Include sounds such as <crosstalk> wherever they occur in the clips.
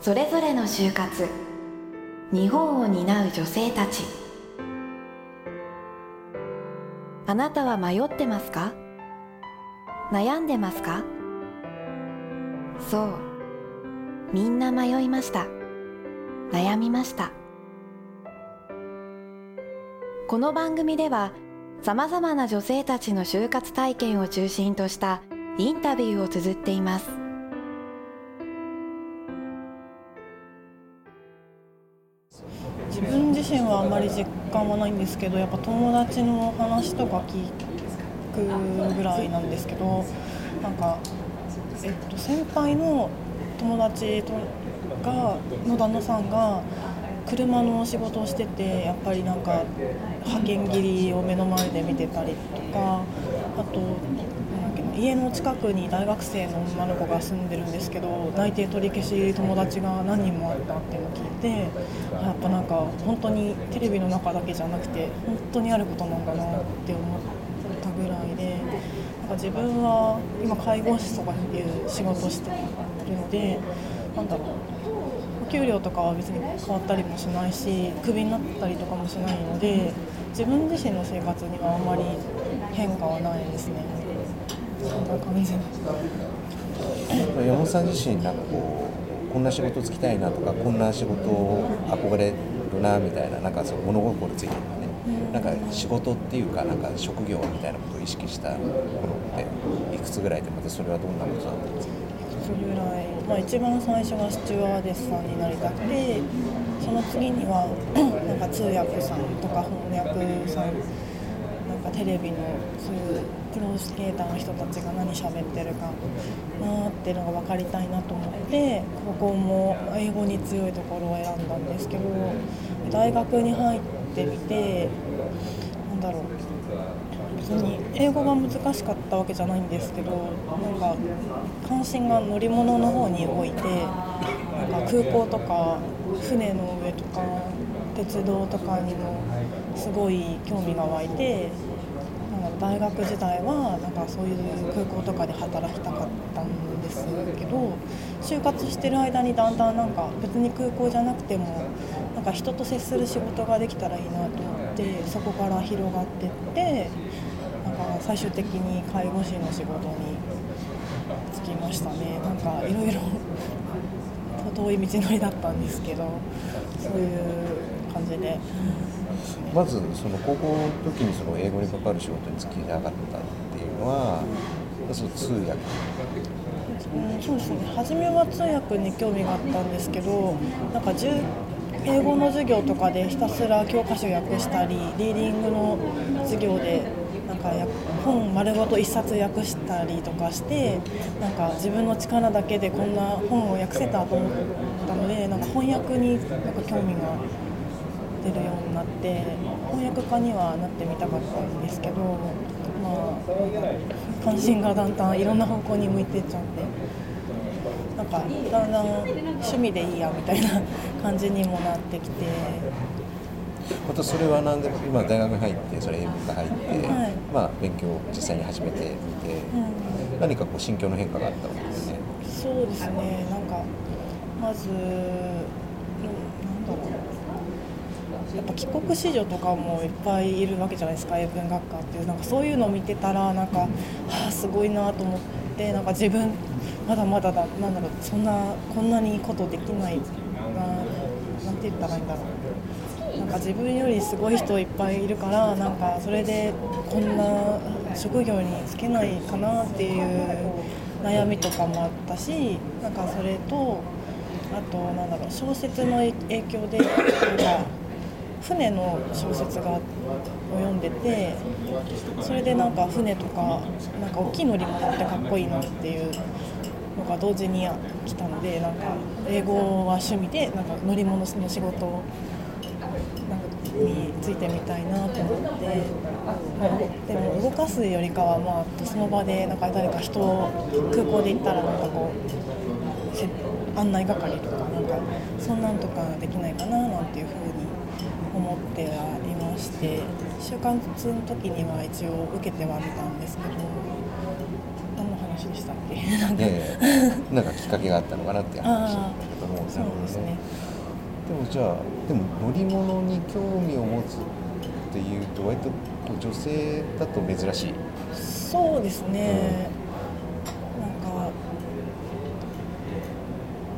それぞれの就活。日本を担う女性たち。あなたは迷ってますか？悩んでますか？そう。みんな迷いました。悩みました。この番組ではさまざまな女性たちの就活体験を中心としたインタビューを綴っています。自身はあまり実感はないんですけどやっぱ友達の話とか聞くぐらいなんですけどなんか、えっと、先輩の友達とがの旦那さんが車の仕事をしててやっぱりなんか派遣切りを目の前で見てたりとかあと家の近くに大学生の女の子が住んでるんですけど内定取り消し友達が何人もあったっていうのを聞いてやっぱなんか本当にテレビの中だけじゃなくて本当にあることなんだなって思ったぐらいでなんか自分は今介護士とかっていう仕事をしてるのでなんだろうお給料とかは別に変わったりもしないしクビになったりとかもしないので自分自身の生活にはあんまり変化はないですね。そんな感じ山本さん自身なんかこうこんな仕事つきたいなとかこんな仕事を憧れるなみたいななんかその物心ついてるのね、うん、なんか仕事っていうかなんか職業みたいなことを意識した頃っていくつぐらいでまたそれはどんなことなんですかぐらい、まあ、一番最初がスチュワーデスさんになりたくてその次にはなんか通訳さんとか翻訳さんなんかテレビのそういうプロスケーターの人たちが何喋ってるかなっていうのが分かりたいなと思って高校も英語に強いところを選んだんですけど大学に入ってみてなんだろう別に英語が難しかったわけじゃないんですけどなんか関心が乗り物の方に動いてなんか空港とか船の上とか鉄道とかにもすごい興味が湧いて大学時代はなんかそういう空港とかで働きたかったんですけど就活してる間にだんだんなんか別に空港じゃなくてもなんか人と接する仕事ができたらいいなと思ってそこから広がってってなんか最終的に介護士の仕事に就きましたね。なんかいろいろ <laughs> 遠い道のりだったんですけどそういう感じで。まずその高校の時にその英語に関わる仕事に就きなかったっていうのは、うん、その通訳うん、そうですね初めは通訳に興味があったんですけどなんか英語の授業とかでひたすら教科書訳したりリーディングの授業でなんか本丸ごと1冊訳したりとかしてなんか自分の力だけでこんな本を訳せたと思ったのでなんか翻訳になんか興味が出るようになって翻訳家にはなってみたかったんですけど、まあ、関心がだんだんいろんな方向に向いてっちゃってなんかだんだん趣味でいいやみたいな感じにもなってきて。またそれは何で今大学に入ってそれ英文科入って、はい、まあ、勉強を実際に始めてみて、うん、何かこう心境の変化があったわけですね。そうですねなんかまず、うん、なんだろうやっぱ帰国子女とかもいっぱいいるわけじゃないですか英文学科っていうなんかそういうのを見てたらなんか、はあ、すごいなと思ってなんか自分まだまだだなんだろうそんなこんなにことできないななんて言ったらいいんだろうなんか自分よりすごい人いっぱいいるからなんかそれでこんな職業に就けないかなっていう悩みとかもあったしなんかそれとあとなんだろう小説の影響でなんか船の小説がを読んでてそれでなんか船とかなんか大きい乗り物ってかっこいいなっていうのが同時に来たのでなんか英語は趣味でなんか乗り物の仕事なんかについてみたいなと思って、でも動かすよりかはまあその場でなんか誰か人を空港で行ったらなんかこう案内係とかなんかそんなんとかできないかななんていうふうにまして就活の時には一応受けてはみたんですけど何の話でしたっけ？なんか。<laughs> きっかけがあったのかなって話だと思うんそうですね。でもじゃあでも乗り物に興味を持つっていうと割と女性だと珍しい。そうですね、なんか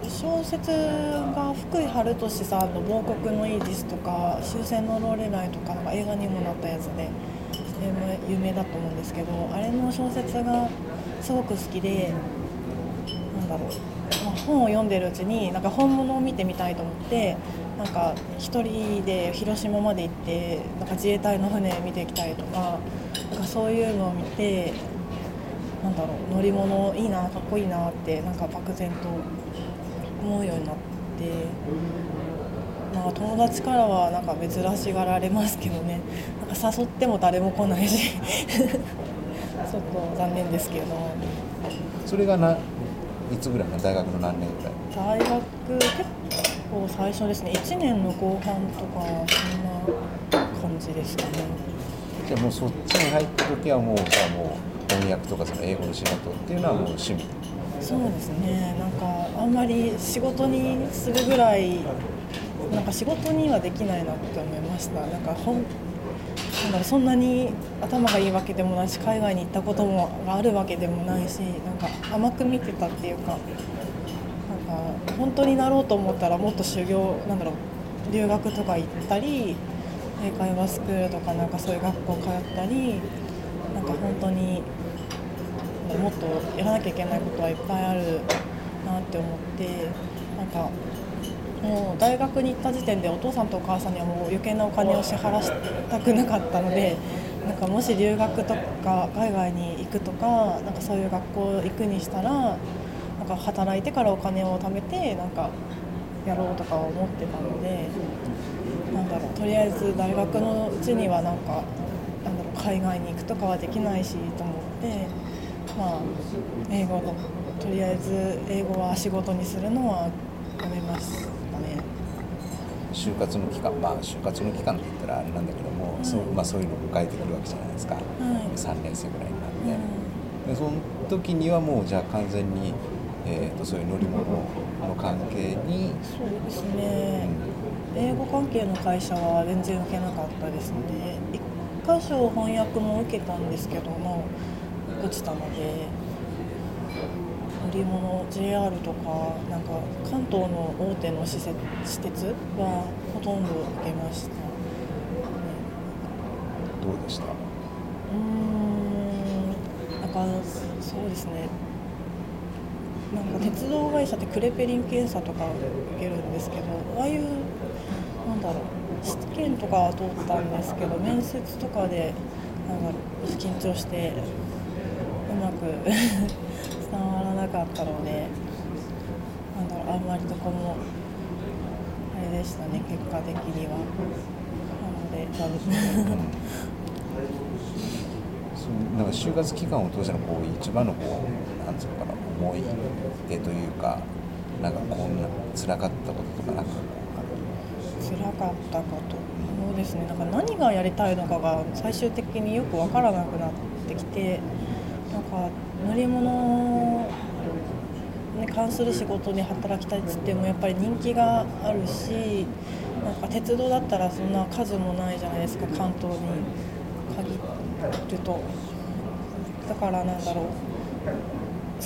小説が福井春俊さんの「亡国のイージス」とか「終戦のローレライ」とかなんか映画にもなったやつでそれも有名だと思うんですけどあれの小説がすごく好きでなんだろう、まあ、本を読んでるうちになんか本物を見てみたいと思ってなんか一人で広島まで行ってなんか自衛隊の船見てきたりとかなんかそういうのを見てなんだろう乗り物いいなかっこいいなってなんか漠然と思うようになってなんか友達からはなんか珍しがられますけどね。なんか誘っても誰も来ないし。<laughs> ちょっと残念ですけど。それがないつぐらいの？大学の何年ぐらい？大学結構最初ですね。1年の後半とかそんな感じですかね。じゃあもうそっちに入った時はもうじゃあもう翻訳とかその英語の仕事っていうのはもう趣味？そうですね。なんかあんまり仕事にするぐらいなんか仕事にはできないなって思いました。なんかほんなんだろそんなに頭がいいわけでもないし海外に行ったこともあるわけでもないしなんか甘く見てたっていうかなんか本当になろうと思ったらもっと修行なんだろう留学とか行ったり英会話スクールとかなんかそういう学校通ったりなんか本当にもっとやらなきゃいけないことはいっぱいあるなって思ってなんかもう大学に行った時点でお父さんとお母さんにはもう余計なお金を支払したくなかったのでなんかもし留学とか海外に行くとかなんかそういう学校行くにしたらなんか働いてからお金を貯めてなんかやろうとか思ってたのでなんだろうとりあえず大学のうちにはなんかなんだろう海外に行くとかはできないしと思ってまあ英語のとりあえず英語は仕事にするのはやめましたね。就活の期間まあ就活の期間って言ったらあれなんだけども、うん。そうまあ、そういうのを迎えてくるわけじゃないですか、い。3年生ぐらいになって、でその時にはもうじゃあ完全に、えー、とそういう乗り物の関係に、そうですね。英語関係の会社は全然受けなかったですね。一箇所翻訳も受けたんですけども落ちたので乗り物 JR とかなんか関東の大手の施設施設はほとんど受けました、ね、どうでした？うーんなんかそうですね。なんか鉄道会社ってクレペリン検査とか受けるんですけどああいうなんだろう試験とかは通ったんですけど面接とかでなんだろう緊張してうまく伝わらなかったのでなんだろうあんまりどこもあれでしたね結果的には。なので残念そうなんか就活期間を通してのこう一番のこうなんつうのかな思い出というかなんかこんな辛かったこととかなんか辛かったこと。そうですね。なんか何がやりたいのかが最終的によく分からなくなってきてなんか乗り物に関する仕事に働きたいっつってもやっぱり人気があるしなんか鉄道だったらそんな数もないじゃないですか関東に限ると。だからなんだろう。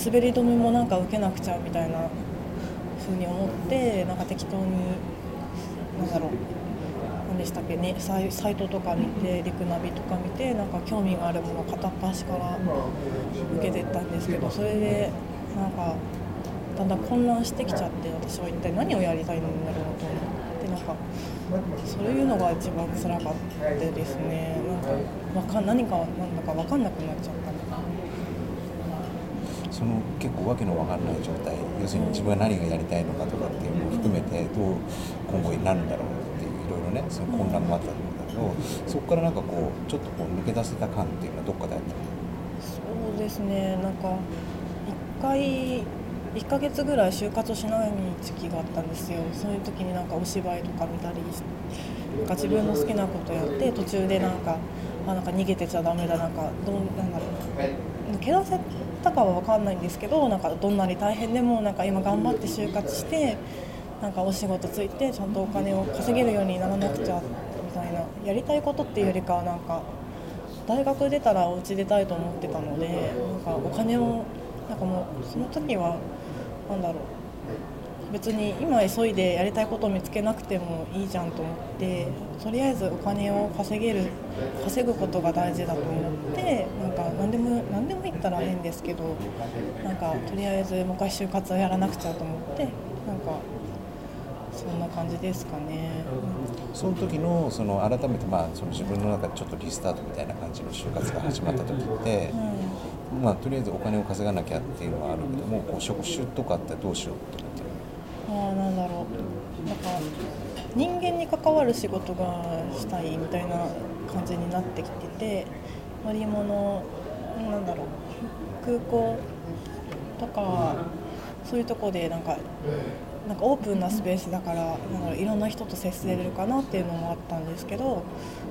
滑り止めもなんか受けなくちゃみたいな風に思ってなんか適当になんだろう。でしたっけ？ねサイサイトとか見てリクナビとか見てなんか興味があるもの片っ端から受けてったんですけどそれでなんかだんだん混乱してきちゃって私は一体何をやりたいんだろうと思ってなんかそういうのが一番辛かったですね。なんかわか何かなんだか分かんなくなっちゃったその結構わけのわかんない状態。要するに自分が何がやりたいのかとかっていうのを含めてどう今後になるんだろう。っねその混乱もあったと思うんだけどそこからなんかこうちょっとこう抜け出せた感っていうのはどっかであった？そうですね。なんか1回1ヶ月ぐらい就活しない時期があったんですよ。そういう時になんかお芝居とか見たりなんか自分の好きなことやって途中でなんかあなんか逃げてちゃダメだなんかどうなんだろう。抜け出せたかは分かんないんですけどなんかどんなに大変でもなんか今頑張って就活してなんかお仕事ついてちゃんとお金を稼げるようにならなくちゃみたいなやりたいことっていうよりかはなんか大学出たらお家出たいと思ってたのでなんかお金をなんかもうその時は何だろう。別に今急いでやりたいことを見つけなくてもいいじゃんと思ってとりあえずお金を稼げる稼ぐことが大事だと思ってなんか何でも何でも言ったら変ですけどなんかとりあえずもう一回就活をやらなくちゃと思ってなんかそんな感じですかね。その時のその改めてまあその自分の中でちょっとリスタートみたいな感じの就活が始まった時って、うん、まあとりあえずお金を稼がなきゃっていうのはあるけどもこう職種とかってどうしようと思って。るああなんだろう。なんか人間に関わる仕事がしたいみたいな感じになってきてて乗り物なんだろう。空港とかそういうとこでなんかなんかオープンなスペースだからなんかいろんな人と接せれるかなっていうのもあったんですけど、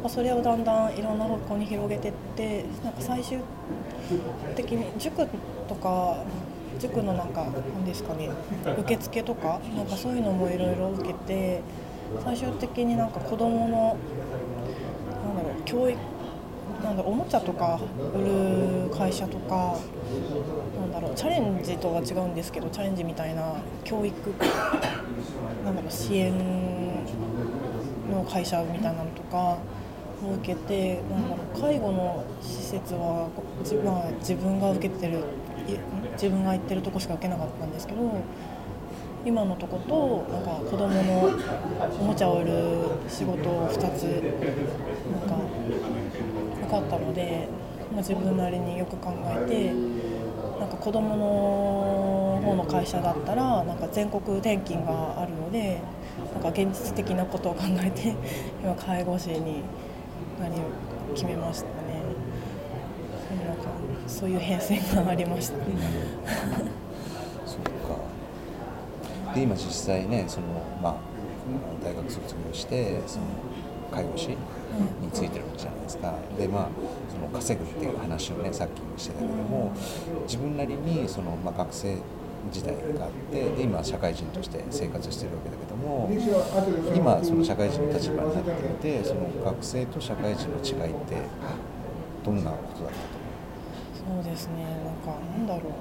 まあ、それをだんだんいろんな方向に広げてってなんか最終的に塾とか塾のなんか何ですかね受付とかなんかそういうのもいろいろ受けて最終的になんか子どものなんだろう教育なんだおもちゃとか売る会社とかなんだろうチャレンジとは違うんですけどチャレンジみたいな教育 <coughs> なんだろう支援の会社みたいなのとかを受けてなんだろう介護の施設は自,、まあ、自分が受けてる自分が行ってるとこしか受けなかったんですけど今のとことなんか子供のおもちゃを売る仕事を2つなんかかったので、まあ、自分なりによく考えてなんか子どもの方の会社だったらなんか全国転勤があるのでなんか現実的なことを考えて <laughs> 今介護士に何を決めましたね。なんかそういう変遷がありました。ね。そうか。で今実際ねその、まあ、大学卒業してその介護士についてるわけじゃないですか。でまあその稼ぐっていう話をねさっきもしてたけども自分なりにその、まあ、学生時代があってで今社会人として生活してるわけだけども今その社会人の立場になっていてその学生と社会人の違いってどんなことだったと思う？そうですね。なんかなんだろう。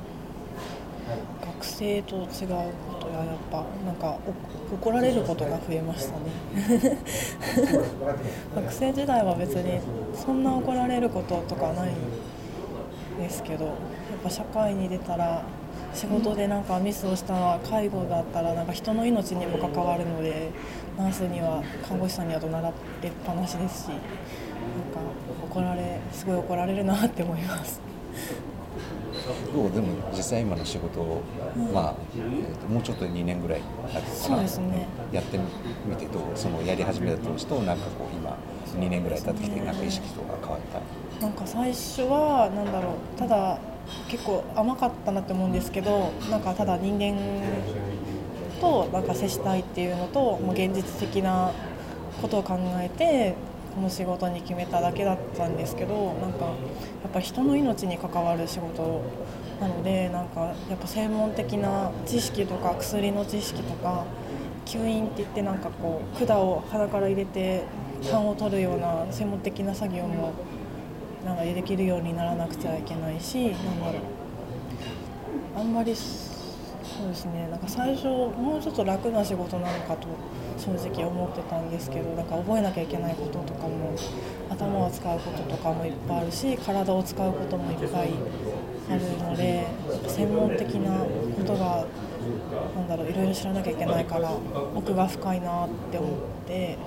学生と違うこはやっぱなんか怒られることが増えましたね学生時代は別にそんな怒られることとかないんですけどやっぱ社会に出たら仕事でなんかミスをしたら介護だったらなんか人の命にも関わるのでナースには看護師さんには怒鳴られっぱなしですしなんか怒られすごい怒られるなって思います。どうでも実際今の仕事を、うん、まあ、えーと、もうちょっと2年ぐらいそうです、ね、やってみてどうそのやり始めた当時となんかこう今2年ぐらい経ってきてなんか意識とか変わった？なんか最初はなんだろうただ結構甘かったなって思うんですけどなんかただ人間となんか接したいっていうのともう現実的なことを考えてこの仕事に決めただけだったんですけどなんかやっぱ人の命に関わる仕事なのでなんかやっぱ専門的な知識とか薬の知識とか吸引って言ってなんかこう管を鼻から入れて痰を取るような専門的な作業もなんかできるようにならなくちゃいけないしなんだろう。あんまりそうですね。なんか最初もうちょっと楽な仕事なのかと正直思ってたんですけどなんか覚えなきゃいけないこととかも頭を使うこととかもいっぱいあるし体を使うこともいっぱいあるので専門的なことがなんだろういろいろ知らなきゃいけないから奥が深いなって思って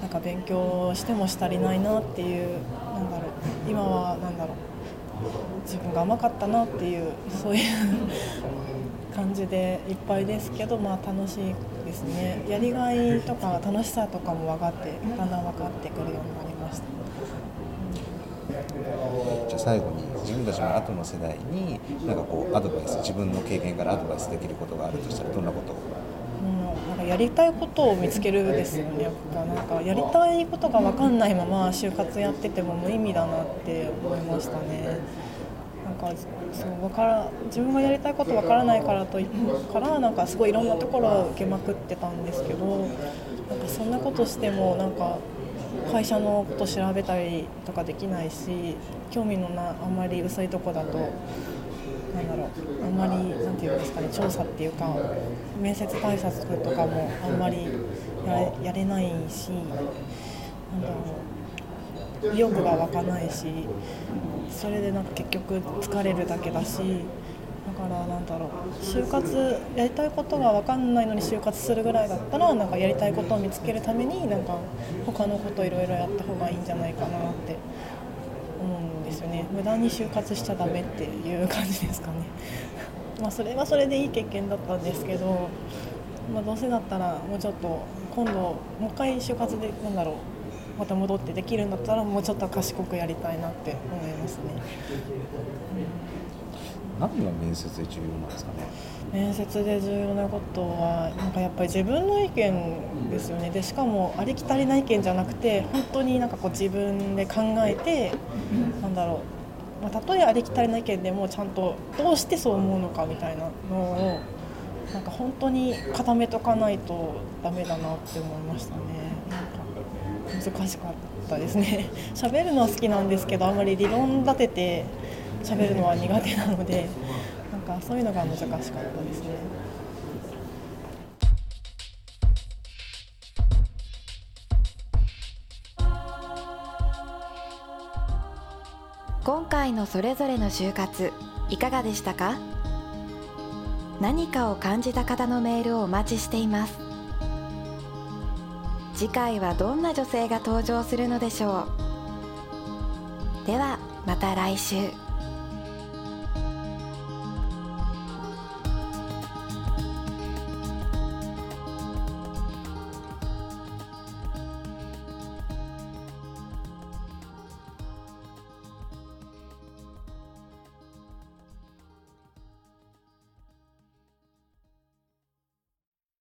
なんか勉強してもし足りないなっていうなんだろう今はなんだろう自分が甘かったなっていうそういう感じでいっぱいですけど、まあ、楽しいですね。やりがいとか楽しさとかも分かってだんだん分かってくるようになりました。じゃあ最後に自分たちの後の世代になんかこうアドバイス自分の経験からアドバイスできることがあるとしたらどんなことうん、なんかやりたいことを見つけるですよねやっぱなんかやりたいことが分かんないまま就活やってても無意味だなって思いましたね。なんかそうわから自分がやりたいことわからないからとからなんかすごいいろんなところを受けまくってたんですけどなんかそんなことしてもなんか会社のこと調べたりとかできないし興味のなあんまり薄いとこだとなんだろうあんまりなんていうんですかね調査っていうか面接対策とかもあんまりやれやれないしなんだろう。意欲が湧かないしそれでなんか結局疲れるだけだしだからなんだろう就活やりたいことが分かんないのに就活するぐらいだったらなんかやりたいことを見つけるためになんか他のこといろいろやった方がいいんじゃないかなって思うんですよね。無駄に就活しちゃダメっていう感じですかね。<laughs> まあそれはそれでいい経験だったんですけど、まあ、どうせだったらもうちょっと今度もう一回就活でなんだろうまた戻ってできるんだったらもうちょっと賢くやりたいなって思いますね。何が面接で重要なんですかね？面接で重要なことはなんかやっぱり自分の意見ですよね。でしかもありきたりな意見じゃなくて本当になんかこう自分で考えてなんだろう、まあ、たとえありきたりな意見でもちゃんとどうしてそう思うのかみたいなのをなんか本当に固めとかないとダメだなって思いましたね難しかったですね。<laughs> 喋るのは好きなんですけどあんまり理論立てて喋るのは苦手なのでなんかそういうのが難しかったですね。今回のそれぞれの就活いかがでしたか？何かを感じた方のメールをお待ちしています。次回はどんな女性が登場するのでしょう。ではまた来週。